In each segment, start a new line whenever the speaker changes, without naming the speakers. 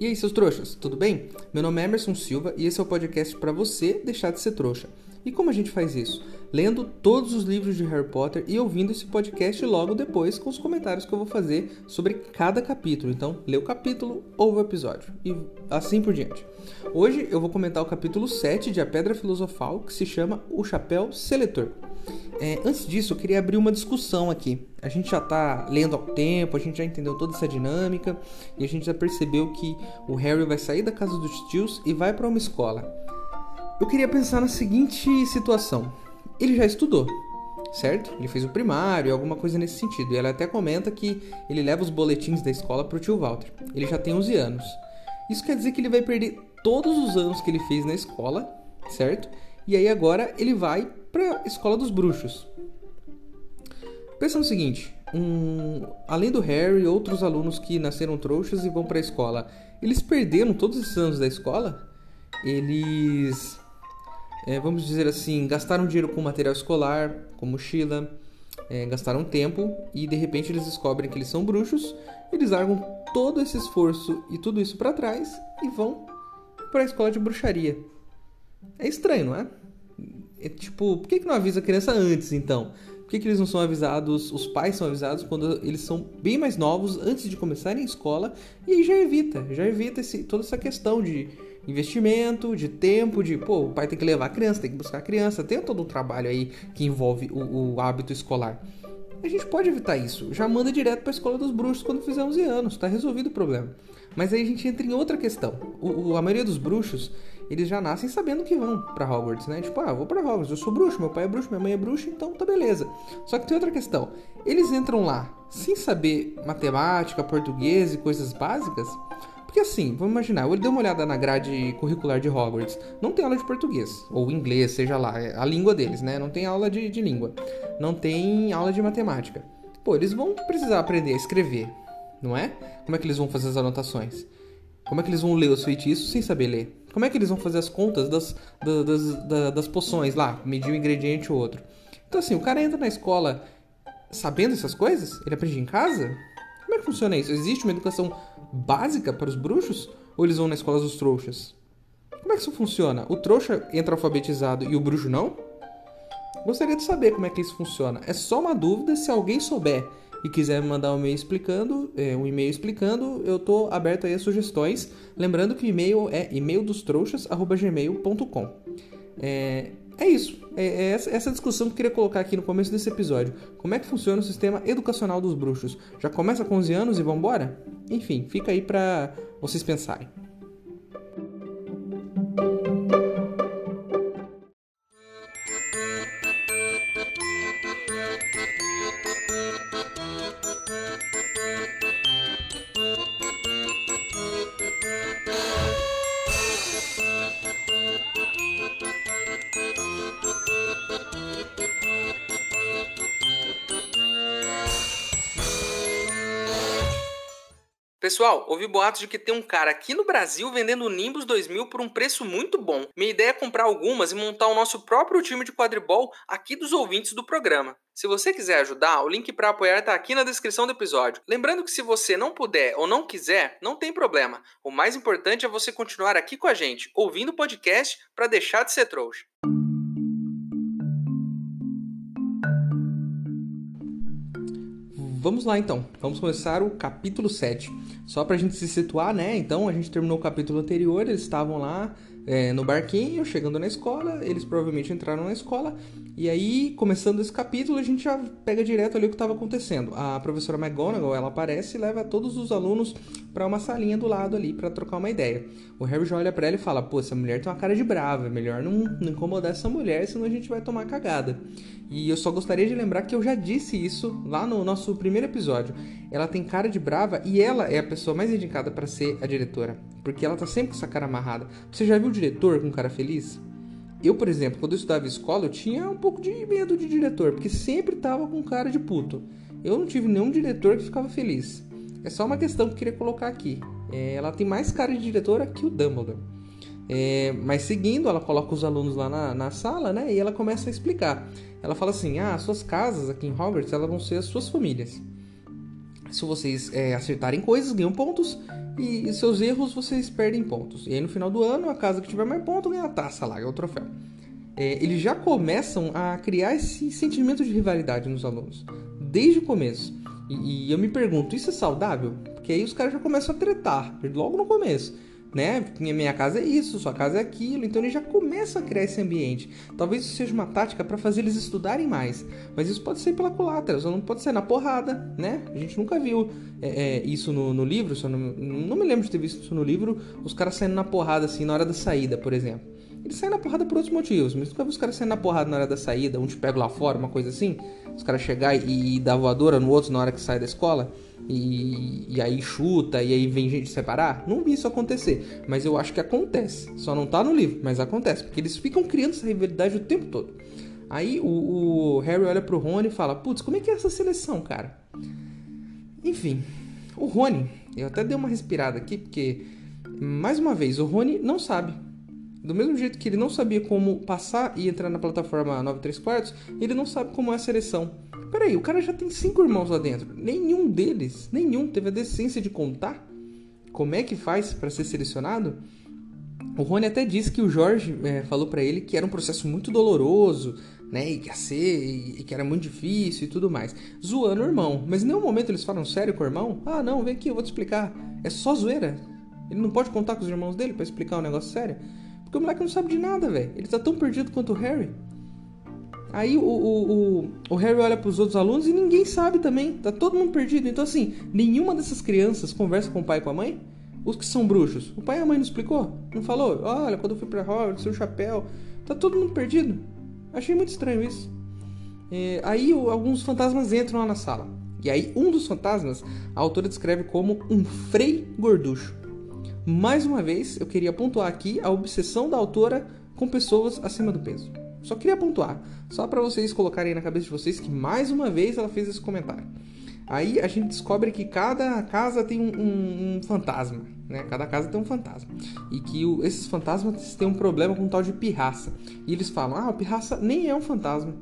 E aí, seus trouxas, tudo bem? Meu nome é Emerson Silva e esse é o podcast para você deixar de ser trouxa. E como a gente faz isso? Lendo todos os livros de Harry Potter e ouvindo esse podcast logo depois com os comentários que eu vou fazer sobre cada capítulo. Então, lê o capítulo, ouve o episódio e assim por diante. Hoje eu vou comentar o capítulo 7 de A Pedra Filosofal, que se chama O Chapéu Seletor. É, antes disso, eu queria abrir uma discussão aqui. A gente já está lendo há tempo, a gente já entendeu toda essa dinâmica e a gente já percebeu que o Harry vai sair da casa dos tios e vai para uma escola. Eu queria pensar na seguinte situação: ele já estudou, certo? Ele fez o primário, alguma coisa nesse sentido. E ela até comenta que ele leva os boletins da escola para o tio Walter. Ele já tem 11 anos. Isso quer dizer que ele vai perder todos os anos que ele fez na escola, certo? E aí agora ele vai para escola dos bruxos. Pensa no seguinte: um, além do Harry, outros alunos que nasceram trouxas e vão para a escola, eles perderam todos esses anos da escola? Eles, é, vamos dizer assim, gastaram dinheiro com material escolar, com mochila, é, gastaram tempo e de repente eles descobrem que eles são bruxos, eles largam todo esse esforço e tudo isso para trás e vão para a escola de bruxaria. É estranho, não é? É tipo, por que, que não avisa a criança antes então? Por que, que eles não são avisados, os pais são avisados quando eles são bem mais novos, antes de começarem a escola, e aí já evita, já evita esse, toda essa questão de investimento, de tempo, de pô, o pai tem que levar a criança, tem que buscar a criança, tem todo um trabalho aí que envolve o, o hábito escolar. A gente pode evitar isso, já manda direto para a escola dos bruxos quando fizer 11 anos, tá resolvido o problema. Mas aí a gente entra em outra questão. O, o, a maioria dos bruxos, eles já nascem sabendo que vão para Hogwarts, né? Tipo, ah, vou para Hogwarts, eu sou bruxo, meu pai é bruxo, minha mãe é bruxa, então tá beleza. Só que tem outra questão. Eles entram lá sem saber matemática, português e coisas básicas. Porque assim, vamos imaginar, eu dei uma olhada na grade curricular de Hogwarts. Não tem aula de português, ou inglês, seja lá, é a língua deles, né? Não tem aula de, de língua. Não tem aula de matemática. Pô, eles vão precisar aprender a escrever, não é? Como é que eles vão fazer as anotações? Como é que eles vão ler os feitiços sem saber ler? Como é que eles vão fazer as contas das, das, das, das poções lá, medir um ingrediente ou outro? Então, assim, o cara entra na escola sabendo essas coisas? Ele aprende em casa? Como é que funciona isso? Existe uma educação básica para os bruxos? Ou eles vão na escola dos trouxas? Como é que isso funciona? O trouxa entra alfabetizado e o bruxo não? Gostaria de saber como é que isso funciona. É só uma dúvida se alguém souber e quiser me mandar um e-mail explicando, é, um e-mail explicando, eu tô aberto aí a sugestões. Lembrando que o e-mail é e-maildostrouxas@gmail.com. É, é isso. É, é essa, essa discussão que eu queria colocar aqui no começo desse episódio. Como é que funciona o sistema educacional dos bruxos? Já começa com 11 anos e vambora? Enfim, fica aí para vocês pensarem. Pessoal, ouvi boatos de que tem um cara aqui no Brasil vendendo Nimbus 2000 por um preço muito bom. Minha ideia é comprar algumas e montar o nosso próprio time de quadribol aqui dos ouvintes do programa. Se você quiser ajudar, o link para apoiar está aqui na descrição do episódio. Lembrando que se você não puder ou não quiser, não tem problema. O mais importante é você continuar aqui com a gente, ouvindo o podcast para deixar de ser trouxa. Vamos lá então, vamos começar o capítulo 7. Só pra gente se situar, né? Então a gente terminou o capítulo anterior, eles estavam lá é, no barquinho, chegando na escola, eles provavelmente entraram na escola, e aí, começando esse capítulo, a gente já pega direto ali o que estava acontecendo. A professora McGonagall, ela aparece e leva todos os alunos para uma salinha do lado ali para trocar uma ideia. O Harry já olha para ela e fala: "Pô, essa mulher tem uma cara de brava, é melhor não, não incomodar essa mulher, senão a gente vai tomar cagada". E eu só gostaria de lembrar que eu já disse isso lá no nosso primeiro episódio. Ela tem cara de brava e ela é a pessoa mais indicada para ser a diretora, porque ela tá sempre com essa cara amarrada. Você já viu o diretor com cara feliz? Eu, por exemplo, quando eu estudava escola, eu tinha um pouco de medo de diretor, porque sempre tava com cara de puto. Eu não tive nenhum diretor que ficava feliz. É só uma questão que eu queria colocar aqui. É, ela tem mais cara de diretora que o Dumbledore. É, mas seguindo, ela coloca os alunos lá na, na, sala, né? E ela começa a explicar. Ela fala assim: ah, suas casas aqui em Hogwarts elas vão ser as suas famílias. Se vocês é, acertarem coisas, ganham pontos. E, seus erros, vocês perdem pontos. E aí no final do ano, a casa que tiver mais pontos ganha a taça lá, é o troféu. É, eles já começam a criar esse sentimento de rivalidade nos alunos. Desde o começo. E, e eu me pergunto, isso é saudável? Porque aí os caras já começam a tretar, logo no começo né? Minha, minha casa é isso, sua casa é aquilo. Então ele já começa a criar esse ambiente. Talvez isso seja uma tática para fazer eles estudarem mais. Mas isso pode ser pela culatra, só não pode ser na porrada, né? A gente nunca viu é, é, isso no, no livro, só não, não me lembro de ter visto isso no livro, os caras saindo na porrada assim na hora da saída, por exemplo. Eles saem na porrada por outros motivos, mas nunca vi os caras saindo na porrada na hora da saída, um te pega lá fora, uma coisa assim. Os caras chegar e, e dar voadora no outro na hora que sai da escola e, e aí chuta e aí vem gente separar. Não vi isso acontecer, mas eu acho que acontece. Só não tá no livro, mas acontece, porque eles ficam criando essa rivalidade o tempo todo. Aí o, o Harry olha pro Rony e fala: Putz, como é que é essa seleção, cara? Enfim, o Rony, eu até dei uma respirada aqui, porque, mais uma vez, o Rony não sabe. Do mesmo jeito que ele não sabia como passar e entrar na plataforma 93 quartos, ele não sabe como é a seleção. Peraí, o cara já tem cinco irmãos lá dentro. Nenhum deles, nenhum, teve a decência de contar como é que faz para ser selecionado. O Rony até disse que o Jorge é, falou para ele que era um processo muito doloroso, né? E que ia ser, e que era muito difícil e tudo mais. Zoando o irmão. Mas em nenhum momento eles falam sério com o irmão. Ah, não, vem aqui, eu vou te explicar. É só zoeira. Ele não pode contar com os irmãos dele para explicar um negócio sério. Porque o moleque não sabe de nada, velho. Ele tá tão perdido quanto o Harry. Aí o, o, o, o Harry olha para os outros alunos e ninguém sabe também. Tá todo mundo perdido. Então, assim, nenhuma dessas crianças conversa com o pai e com a mãe. Os que são bruxos. O pai e a mãe não explicou? Não falou? Olha, quando eu fui pra Hogwarts, seu chapéu. Tá todo mundo perdido. Achei muito estranho isso. É, aí o, alguns fantasmas entram lá na sala. E aí um dos fantasmas a autora descreve como um frei gorducho. Mais uma vez, eu queria pontuar aqui a obsessão da autora com pessoas acima do peso. Só queria pontuar, só para vocês colocarem na cabeça de vocês que mais uma vez ela fez esse comentário. Aí a gente descobre que cada casa tem um, um, um fantasma, né? Cada casa tem um fantasma. E que o, esses fantasmas têm um problema com um tal de pirraça. E eles falam: ah, o pirraça nem é um fantasma.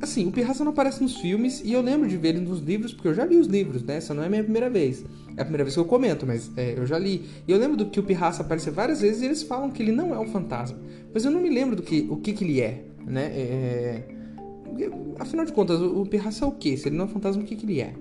Assim, o pirraça não aparece nos filmes e eu lembro de ver ele nos livros, porque eu já li os livros, né? Essa não é a minha primeira vez. É a primeira vez que eu comento, mas é, eu já li. E eu lembro do que o pirraça aparece várias vezes e eles falam que ele não é um fantasma. Mas eu não me lembro do que, o que, que ele é, né? É... Afinal de contas, o, pirraça é o quê? Se ele não é um fantasma, o que, que ele é?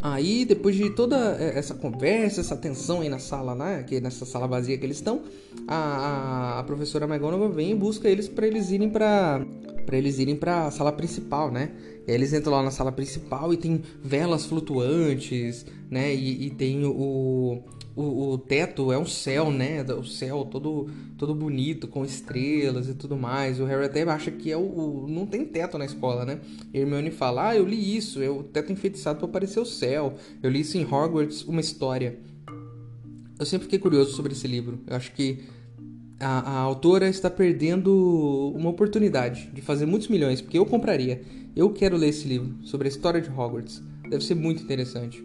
Aí, depois de toda essa conversa, essa tensão aí na sala, né? Que nessa sala vazia que eles estão, a, a, a professora McGonagall vem e busca eles para eles irem para para eles irem para a sala principal, né? E aí eles entram lá na sala principal e tem velas flutuantes, né? E, e tem o, o, o, teto é um céu, né? O céu todo todo bonito com estrelas e tudo mais. O Harry até acha que é o, o não tem teto na escola, né? E Hermione fala: "Ah, eu li isso, é o teto enfeitiçado para aparecer o céu. Eu li isso em Hogwarts, uma história." Eu sempre fiquei curioso sobre esse livro. Eu acho que a, a, autora está perdendo uma oportunidade de fazer muitos milhões, porque eu compraria. Eu quero ler esse livro sobre a história de Hogwarts. Deve ser muito interessante.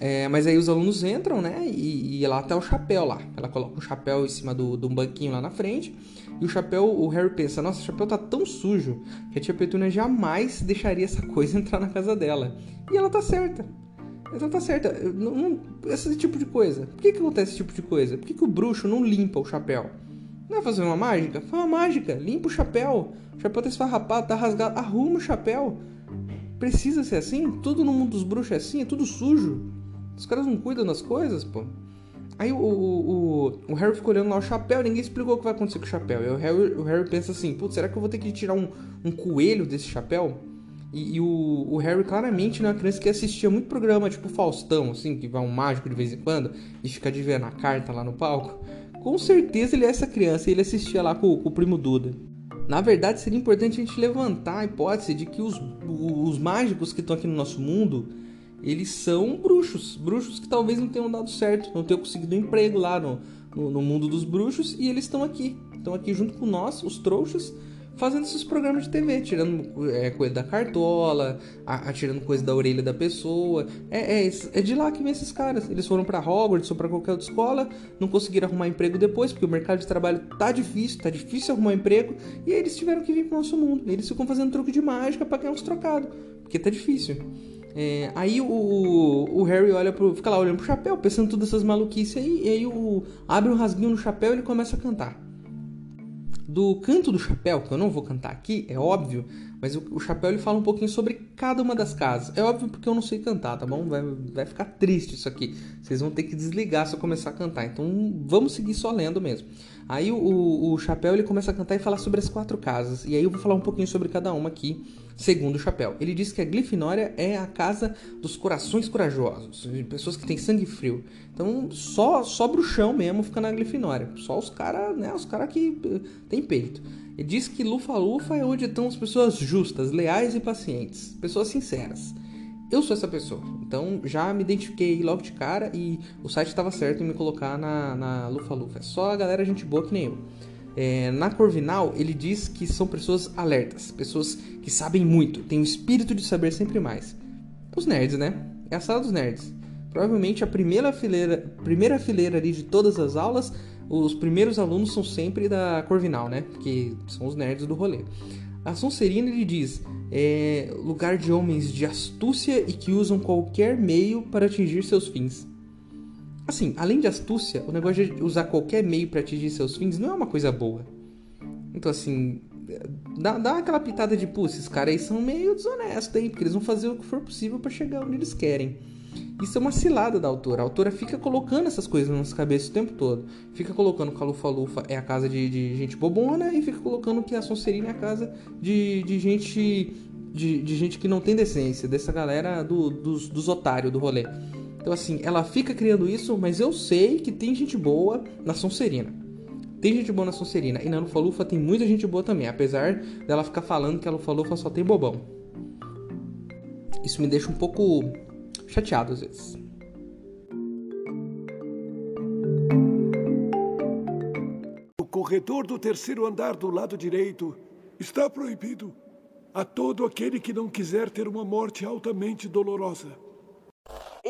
É, mas aí os alunos entram, né? E, e lá tá o chapéu lá. Ela coloca o chapéu em cima do, do banquinho lá na frente. E o chapéu, o Harry pensa: Nossa, o chapéu tá tão sujo que a tia Petúnia jamais deixaria essa coisa entrar na casa dela. E ela tá certa. Ela tá certa. Não, não, esse tipo de coisa. Por que, que acontece esse tipo de coisa? Por que, que o bruxo não limpa o chapéu? Não é fazer uma mágica? Faz uma mágica. Limpa o chapéu. O chapéu tá esfarrapado, tá rasgado. Arruma o chapéu. Precisa ser assim? Tudo no mundo dos bruxos é assim? É tudo sujo. Os caras não cuidam das coisas, pô. Aí o, o, o, o Harry fica olhando lá o chapéu, ninguém explicou o que vai acontecer com o chapéu. E o Harry, o Harry pensa assim, putz, será que eu vou ter que tirar um, um coelho desse chapéu? E, e o, o, Harry claramente não é uma criança que assistia muito programa tipo Faustão, assim, que vai um mágico de vez em quando e fica adivinhando a carta lá no palco. Com certeza ele é essa criança e ele assistia lá com, com, o primo Duda. Na verdade, seria importante a gente levantar a hipótese de que os, os mágicos que estão aqui no nosso mundo, eles são bruxos. Bruxos que talvez não tenham dado certo, não tenham conseguido um emprego lá no, no, no mundo dos bruxos e eles estão aqui. Estão aqui junto com nós, os trouxas, fazendo esses programas de TV, tirando é, coisa da cartola, atirando coisa da orelha da pessoa. É, é, é de lá que vem esses caras. Eles foram para Hogwarts ou para qualquer outra escola, não conseguiram arrumar emprego depois, porque o mercado de trabalho tá difícil, tá difícil arrumar emprego, e aí eles tiveram que vir pro nosso mundo. Eles ficam fazendo truque de mágica para ganhar uns trocados, porque tá difícil. É, aí o, o, Harry olha pro. fica lá olhando pro chapéu, pensando todas essas maluquices aí, e aí o, abre um rasguinho no chapéu e ele começa a cantar. Do canto do chapéu, que eu não vou cantar aqui, é óbvio, mas o, chapéu ele fala um pouquinho sobre cada uma das casas. É óbvio porque eu não sei cantar, tá bom? Vai, vai ficar triste isso aqui. Vocês vão ter que desligar se eu começar a cantar. Então vamos seguir só lendo mesmo. Aí o, o, o chapéu ele começa a cantar e falar sobre as quatro casas. E aí eu vou falar um pouquinho sobre cada uma aqui, segundo o chapéu. Ele diz que a Glifinória é a casa dos corações corajosos, de pessoas que têm sangue frio. Então só só bruxão mesmo fica na Glifinória. Só os caras, né? Os caras que uh, tem peito. Ele diz que Lufa-Lufa é onde estão as pessoas justas, leais e pacientes, pessoas sinceras. Eu sou essa pessoa, então já me identifiquei logo de cara e o site estava certo em me colocar na, na Lufa-Lufa. É só a galera gente boa que nem eu. É, na Corvinal, ele diz que são pessoas alertas, pessoas que sabem muito, têm o espírito de saber sempre mais. Os nerds, né? É a sala dos nerds. Provavelmente a primeira fileira, primeira fileira ali de todas as aulas os primeiros alunos são sempre da Corvinal, né? Que são os nerds do rolê. A Sonserina ele diz: é lugar de homens de astúcia e que usam qualquer meio para atingir seus fins. Assim, além de astúcia, o negócio de usar qualquer meio para atingir seus fins não é uma coisa boa. Então, assim, dá, dá aquela pitada de, pô, esses caras aí são meio desonestos aí, porque eles vão fazer o que for possível para chegar onde eles querem. Isso é uma cilada da autora. A autora fica colocando essas coisas na nossa cabeça o tempo todo. Fica colocando que a Lufa-Lufa é a casa de, de, gente bobona e fica colocando que a Sonserina é a casa de, de gente de, de, gente que não tem decência, dessa galera do, dos, dos otários do rolê. Então, assim, ela fica criando isso, mas eu sei que tem gente boa na Sonserina. Tem gente boa na Sonserina. E na Lufa-Lufa tem muita gente boa também, apesar dela ficar falando que a Lufa-Lufa só tem bobão. Isso me deixa um pouco chateado às vezes.
O corredor do terceiro andar do lado direito está proibido a todo aquele que não quiser ter uma morte altamente dolorosa.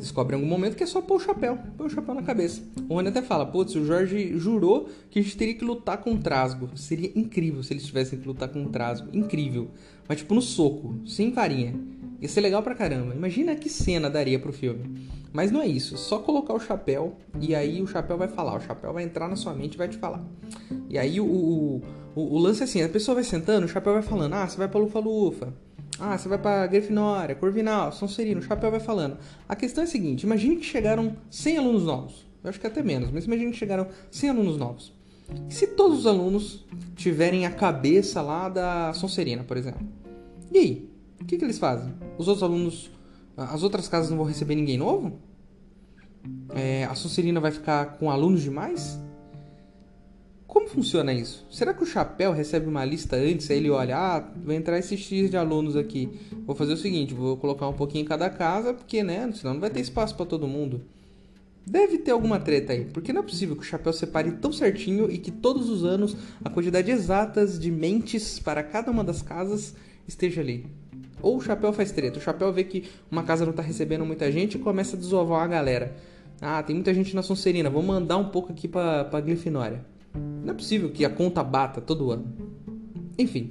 Descobrem em algum momento que é só pôr o chapéu, pôr o chapéu na cabeça. O Rony até fala, putz, o Jorge jurou que a gente teria que lutar com o Trasgo. Seria incrível se eles tivessem que lutar com o Trasgo. Incrível. Mas tipo no soco, sem varinha. Ia ser legal pra caramba. Imagina que cena daria pro filme. Mas não é isso, só colocar o chapéu e aí o chapéu vai falar, o chapéu vai entrar na sua mente e vai te falar. E aí o, o, o, o lance é assim, a pessoa vai sentando, o chapéu vai falando, ah, você vai pra Lufa-Lufa, ah, você vai pra Grifinória, Corvinal, Sonserino, o chapéu vai falando. A questão é a seguinte: imagine que chegaram 100 alunos novos. Eu acho que até menos, mas imagine que chegaram 100 alunos novos. E se todos os alunos tiverem a cabeça lá da Sonserina, por exemplo? E aí? O que, que eles fazem? Os outros alunos. As outras casas não vão receber ninguém novo? É, a Sonserina vai ficar com alunos demais? Como funciona isso? Será que o chapéu recebe uma lista antes? Aí ele olha, ah, vai entrar esse X de alunos aqui. Vou fazer o seguinte, vou colocar um pouquinho em cada casa, porque, né, senão não vai ter espaço para todo mundo. Deve ter alguma treta aí, porque não é possível que o chapéu separe tão certinho e que todos os anos a quantidade exata de mentes para cada uma das casas esteja ali. Ou o chapéu faz treta, o chapéu vê que uma casa não está recebendo muita gente e começa a desovar a galera. Ah, tem muita gente na Sonserina, vou mandar um pouco aqui para pra Grifinória. Não é possível que a conta bata todo ano. Enfim.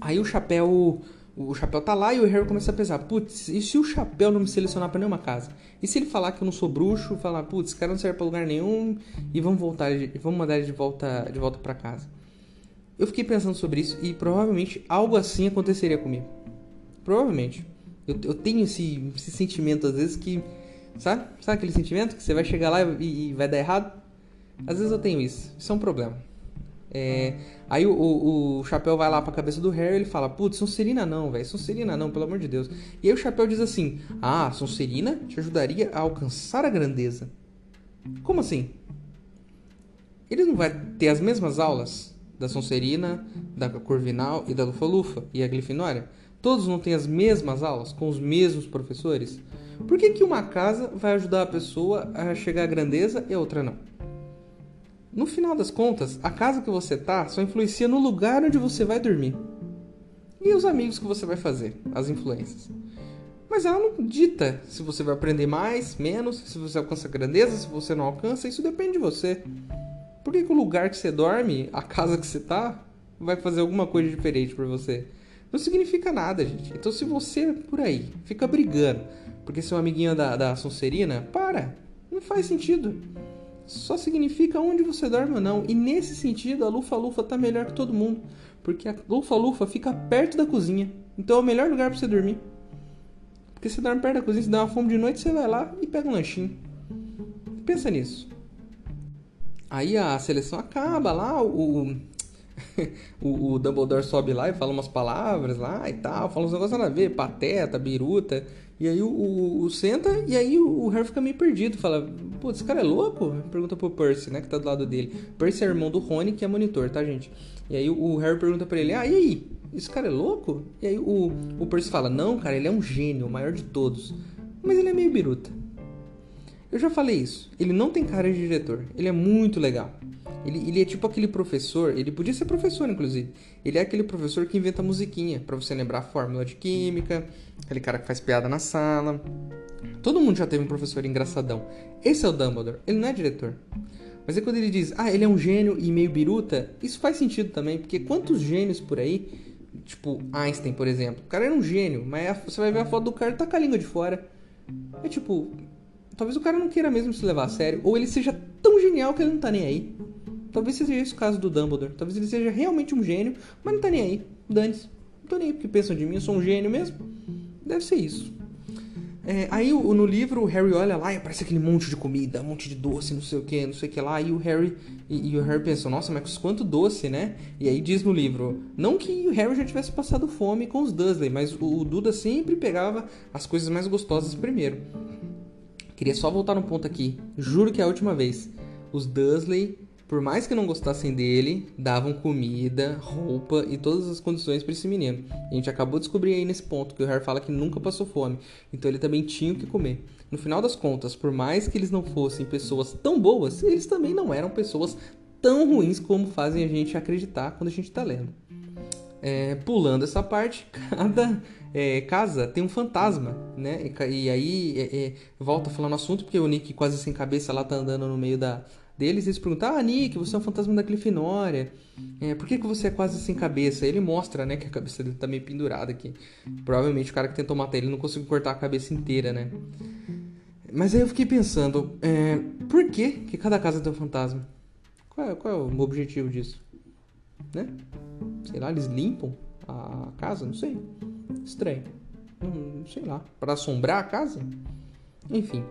Aí o chapéu. O chapéu tá lá e o Harry começa a pensar: putz, e se o chapéu não me selecionar para nenhuma casa? E se ele falar que eu não sou bruxo, falar, putz, esse cara não serve pra lugar nenhum e vamos voltar, vamos mandar ele de volta, de volta para casa? Eu fiquei pensando sobre isso e provavelmente algo assim aconteceria comigo. Provavelmente. Eu, eu tenho esse, esse sentimento às vezes que. Sabe? Sabe aquele sentimento que você vai chegar lá e, e vai dar errado? Às vezes eu tenho isso. Isso é um problema. É, aí o, o, o, Chapéu vai lá pra cabeça do Harry e ele fala: Putz, Sonserina não, velho. Sonserina não, pelo amor de Deus. E aí o Chapéu diz assim: Ah, Sonserina te ajudaria a alcançar a grandeza. Como assim? Ele não vai ter as mesmas aulas da Sonserina, da Corvinal e da Lufa-Lufa e a Grifinória? Todos não têm as mesmas aulas com os mesmos professores? Por que, que uma casa vai ajudar a pessoa a chegar à grandeza e a outra não? No final das contas, a casa que você tá só influencia no lugar onde você vai dormir. E os amigos que você vai fazer, as influências. Mas ela não dita se você vai aprender mais, menos, se você alcança grandeza, se você não alcança, isso depende de você. Por que, que o lugar que você dorme, a casa que você tá, vai fazer alguma coisa diferente para você? Não significa nada, gente. Então se você por aí fica brigando porque seu amiguinho da, da Sonserina, para! Não faz sentido. Só significa onde você dorme ou não. E nesse sentido, a Lufa-Lufa tá melhor que todo mundo. Porque a Lufa-Lufa fica perto da cozinha. Então é o melhor lugar para você dormir. Porque você dorme perto da cozinha, se dá uma fome de noite, você vai lá e pega um lanchinho. Pensa nisso. Aí a seleção acaba lá, o, o, o, Dumbledore sobe lá e fala umas palavras lá e tal, fala uns negócios nada a ver, pateta, biruta. E aí o, o, o, senta e aí o, Harry fica meio perdido, fala, pô, esse cara é louco? Pergunta pro Percy, né, que tá do lado dele. Percy é irmão do Rony, que é monitor, tá, gente? E aí o, Harry pergunta pra ele, ah, e aí? Esse cara é louco? E aí o, o Percy fala, não, cara, ele é um gênio, o maior de todos. Mas ele é meio biruta. Eu já falei isso. Ele não tem cara de diretor. Ele é muito legal. Ele, ele é tipo aquele professor, ele podia ser professor, inclusive. Ele é aquele professor que inventa musiquinha para você lembrar a fórmula de química, aquele cara que faz piada na sala. Todo mundo já teve um professor engraçadão. Esse é o Dumbledore, ele não é diretor. Mas é quando ele diz, ah, ele é um gênio e meio biruta, isso faz sentido também, porque quantos gênios por aí, tipo Einstein, por exemplo, o cara era um gênio, mas você vai ver a foto do cara e tá com a língua de fora. É tipo, Talvez o cara não queira mesmo se levar a sério, ou ele seja tão genial que ele não tá nem aí. Talvez seja esse o caso do Dumbledore. Talvez ele seja realmente um gênio, mas não tá nem aí. Dane-se. Não tô nem aí porque pensam de mim, eu sou um gênio mesmo. Deve ser isso. É, aí no livro o Harry olha lá e aparece aquele monte de comida, um monte de doce, não sei o que, não sei o que lá. E o Harry e, e, o Harry pensa, nossa, mas quanto doce, né? E aí diz no livro, não que o Harry já tivesse passado fome com os Dursley, mas o, o Duda sempre pegava as coisas mais gostosas primeiro. Queria só voltar no ponto aqui. Juro que é a última vez. Os Dursley, por mais que não gostassem dele, davam comida, roupa e todas as condições para esse menino. A gente acabou de descobrir aí nesse ponto que o Harry fala que nunca passou fome. Então ele também tinha o que comer. No final das contas, por mais que eles não fossem pessoas tão boas, eles também não eram pessoas tão ruins como fazem a gente acreditar quando a gente está lendo. É, pulando essa parte, cada é, casa tem um fantasma, né? E, e aí é, é, volta falando assunto, porque o Nick quase sem cabeça lá tá andando no meio da deles, eles perguntam, ah, Nick, você é um fantasma da Clifinória, é, por que, que você é quase sem cabeça? Ele mostra, né, que a cabeça dele tá meio pendurada aqui. Provavelmente o cara que tentou matar ele não conseguiu cortar a cabeça inteira, né? Mas aí eu fiquei pensando, é, por que, que cada casa tem um fantasma? Qual é, qual é o objetivo disso? Né? Sei lá, eles limpam a casa? Não sei. Estranho. Hum, sei lá. Para assombrar a casa? Enfim.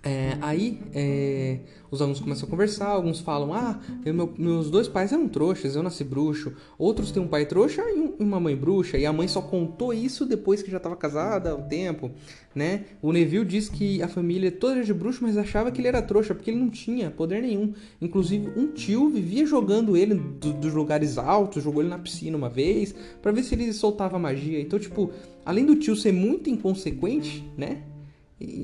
É, aí é, os alunos começam a conversar, alguns falam: Ah, eu, meu, meus dois pais eram trouxas, eu nasci bruxo. Outros têm um pai trouxa e, um, uma mãe bruxa, e a mãe só contou isso depois que já estava casada há um tempo. Né? O Neville diz que a família toda era de bruxo, mas achava que ele era trouxa porque ele não tinha poder nenhum. Inclusive, um tio vivia jogando ele do, dos lugares altos, jogou ele na piscina uma vez, para ver se ele soltava magia. Então, tipo, além do tio ser muito inconsequente, né?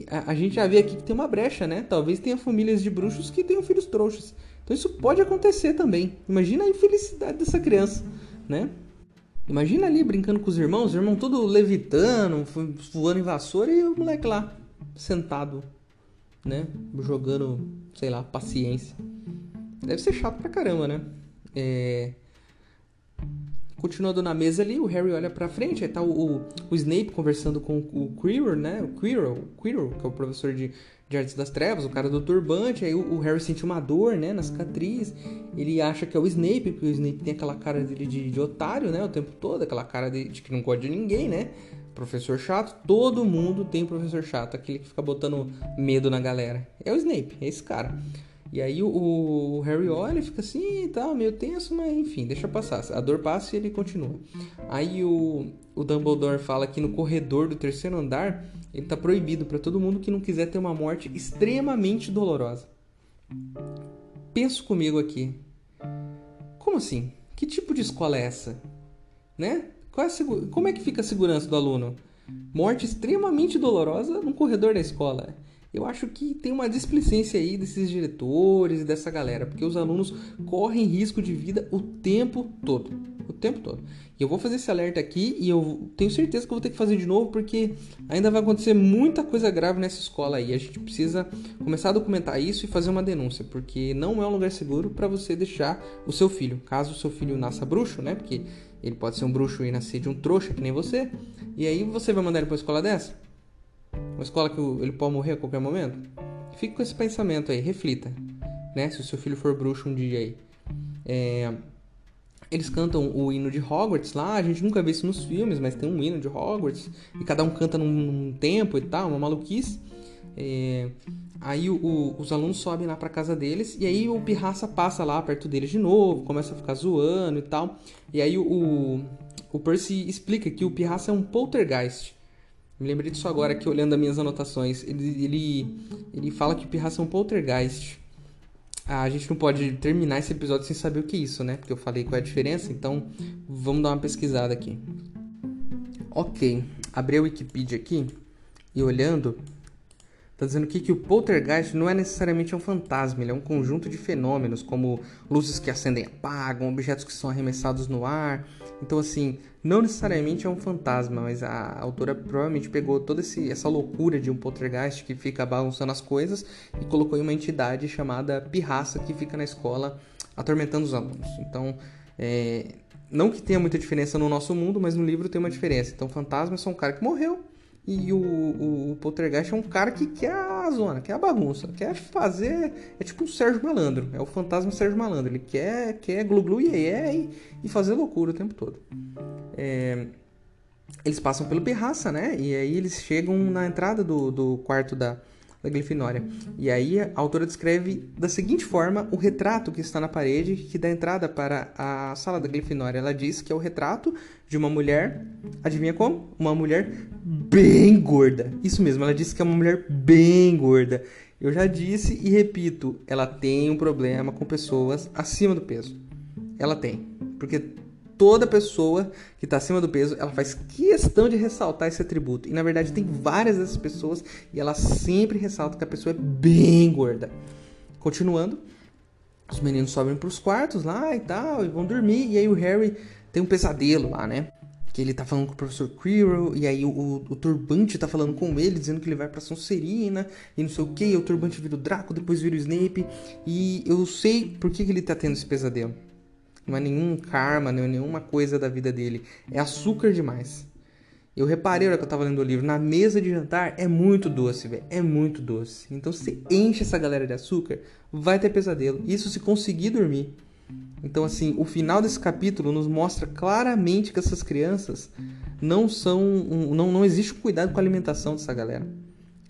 A, a, gente já vê aqui que tem uma brecha, né? Talvez tenha famílias de bruxos que tenham filhos trouxas. Então isso pode acontecer também. Imagina a infelicidade dessa criança, né? Imagina ali brincando com os irmãos, os irmãos todo levitando, voando em vassoura e o moleque lá, sentado, né? Jogando, sei lá, paciência. Deve ser chato pra caramba, né? É... Continuando na mesa ali, o Harry olha pra frente, aí tá o, o, o Snape conversando com o Quirrell, né? O Quirrell, Quirrell, que é o professor de, de Artes das Trevas, o cara do turbante. Aí o, o, Harry sente uma dor, né, na cicatriz. Ele acha que é o Snape, porque o Snape tem aquela cara dele de, de otário, né, o tempo todo, aquela cara de, de que não gosta de ninguém, né? Professor chato, todo mundo tem professor chato, aquele que fica botando medo na galera. É o Snape, é esse cara. E aí o, o Harry olha e fica assim, tá, meio tenso, mas enfim, deixa passar. A dor passa e ele continua. Aí o, o Dumbledore fala que no corredor do terceiro andar ele tá proibido para todo mundo que não quiser ter uma morte extremamente dolorosa. Penso comigo aqui. Como assim? Que tipo de escola é essa? Né? É Como é que fica a segurança do aluno? Morte extremamente dolorosa no corredor da escola. Eu acho que tem uma displicência aí desses diretores e dessa galera, porque os alunos correm risco de vida o tempo todo. O tempo todo. E eu vou fazer esse alerta aqui e eu tenho certeza que eu vou ter que fazer de novo, porque ainda vai acontecer muita coisa grave nessa escola aí. A gente precisa começar a documentar isso e fazer uma denúncia, porque não é um lugar seguro para você deixar o seu filho. Caso o seu filho nasça bruxo, né? Porque ele pode ser um bruxo e nascer de um trouxa que nem você. E aí você vai mandar ele uma escola dessa? Uma escola que ele pode morrer a qualquer momento? Fique com esse pensamento aí, reflita, né? Se o seu filho for bruxo um dia aí. É... Eles cantam o hino de Hogwarts lá, a gente nunca vê isso nos filmes, mas tem um hino de Hogwarts, e cada um canta num, num tempo e tal, uma maluquice. É... Aí o, o, os alunos sobem lá pra casa deles, e aí o Pirraça passa lá perto deles de novo, começa a ficar zoando e tal. E aí o, o Percy explica que o Pirraça é um poltergeist. Me lembrei disso agora aqui olhando as minhas anotações. Ele, ele, ele fala que pirraça é um poltergeist. Ah, a gente não pode terminar esse episódio sem saber o que é isso, né? Porque eu falei qual é a diferença, então vamos dar uma pesquisada aqui. Ok, abri a Wikipedia aqui e olhando, Está dizendo aqui que o poltergeist não é necessariamente um fantasma, ele é um conjunto de fenômenos, como luzes que acendem e apagam, objetos que são arremessados no ar. Então, assim, não necessariamente é um fantasma, mas a autora provavelmente pegou toda esse, essa loucura de um poltergeist que fica balançando as coisas e colocou em uma entidade chamada pirraça que fica na escola atormentando os alunos. Então, é, não que tenha muita diferença no nosso mundo, mas no livro tem uma diferença. Então, fantasma é só um cara que morreu e o, o, o, Poltergeist é um cara que quer a zona, quer a bagunça, quer fazer. É tipo um Sérgio Malandro, é o fantasma Sérgio Malandro. Ele quer, quer glu-glu e, e, e fazer loucura o tempo todo. É, eles passam pelo Pirraça, né? E aí eles chegam na entrada do, do quarto da, da Grifinória. E aí a autora descreve da seguinte forma o retrato que está na parede que dá entrada para a sala da Grifinória. Ela diz que é o retrato de uma mulher, adivinha como? Uma mulher bem gorda. Isso mesmo, ela disse que é uma mulher bem gorda. Eu já disse e repito, ela tem um problema com pessoas acima do peso. Ela tem, porque toda pessoa que está acima do peso, ela faz questão de ressaltar esse atributo. E na verdade tem várias dessas pessoas e ela sempre ressalta que a pessoa é bem gorda. Continuando, os meninos sobem para os quartos lá e tal, e vão dormir. E aí o Harry tem um pesadelo lá, né? Que ele tá falando com o professor Quirrell, e aí o, o, Turbante tá falando com ele, dizendo que ele vai pra Sonserina, e não sei o que, o Turbante vira o Draco, depois vira o Snape, e eu sei por que, que ele tá tendo esse pesadelo. Não é nenhum karma, não é nenhuma coisa da vida dele. É açúcar demais. Eu reparei, na que eu tava lendo o livro, na mesa de jantar é muito doce, velho. É muito doce. Então, se enche essa galera de açúcar, vai ter pesadelo. Isso se conseguir dormir. Então, assim, o final desse capítulo nos mostra claramente que essas crianças não são. Não, não existe cuidado com a alimentação dessa galera.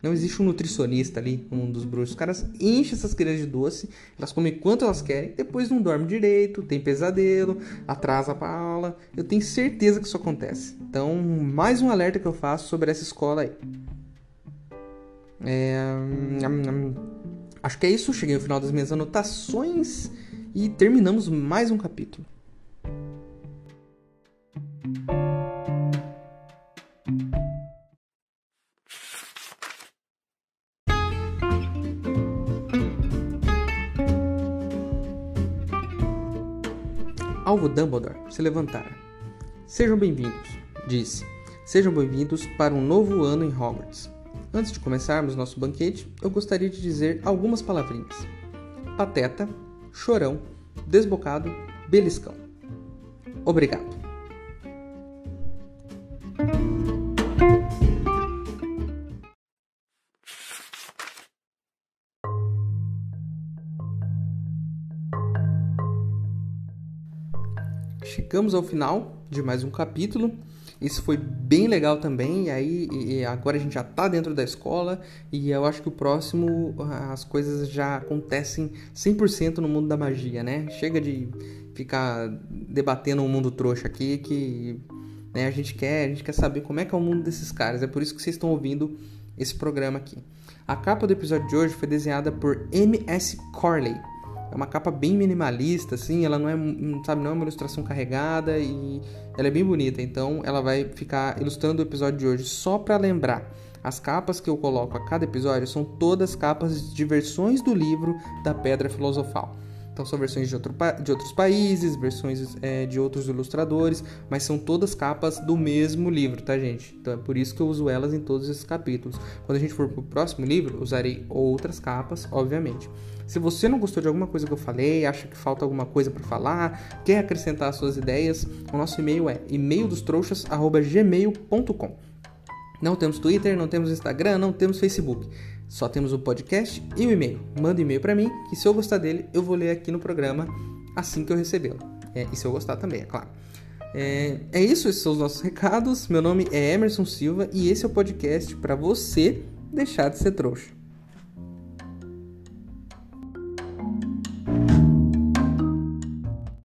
Não existe um nutricionista ali mundo dos bruxos. Os caras enchem essas crianças de doce, elas comem quanto elas querem, depois não dormem direito, tem pesadelo, atrasa pra aula. Eu tenho certeza que isso acontece. Então, mais um alerta que eu faço sobre essa escola aí. É... Acho que é isso. Cheguei ao final das minhas anotações e terminamos mais um capítulo. Dumbledore se levantara. Sejam bem-vindos, disse. Sejam bem-vindos para um novo ano em Hogwarts. Antes de começarmos nosso banquete, eu gostaria de dizer algumas palavrinhas. Pateta, chorão, desbocado, beliscão. Obrigado. Chegamos ao final de mais um capítulo. Isso foi bem legal também. E aí, e agora a gente já está dentro da escola. E eu acho que o próximo, as coisas já acontecem 100% no mundo da magia, né? Chega de ficar debatendo um mundo trouxa aqui. Que né, a, gente quer, a gente quer saber como é que é o mundo desses caras. É por isso que vocês estão ouvindo esse programa aqui. A capa do episódio de hoje foi desenhada por M.S. Corley. É uma capa bem minimalista, assim, ela não é, sabe, não é uma ilustração carregada e ela é bem bonita. Então, ela vai ficar ilustrando o episódio de hoje só para lembrar As capas que eu coloco a cada episódio são todas capas de versões do livro da Pedra Filosofal. Então são versões de, outro, de outros países, versões é, de outros ilustradores, mas são todas capas do mesmo livro, tá, gente? Então é por isso que eu uso elas em todos esses capítulos. Quando a gente for pro próximo livro, usarei outras capas, obviamente. Se você não gostou de alguma coisa que eu falei, acha que falta alguma coisa para falar, quer acrescentar suas ideias, o nosso e-mail é e-maildostrouxas@gmail.com. Não temos Twitter, não temos Instagram, não temos Facebook. Só temos o podcast e o e-mail. Manda e-mail para mim, que se eu gostar dele, eu vou ler aqui no programa assim que eu recebê-lo. É, e se eu gostar também, é claro. É, é isso, esses são os nossos recados. Meu nome é Emerson Silva e esse é o podcast para você deixar de ser trouxa.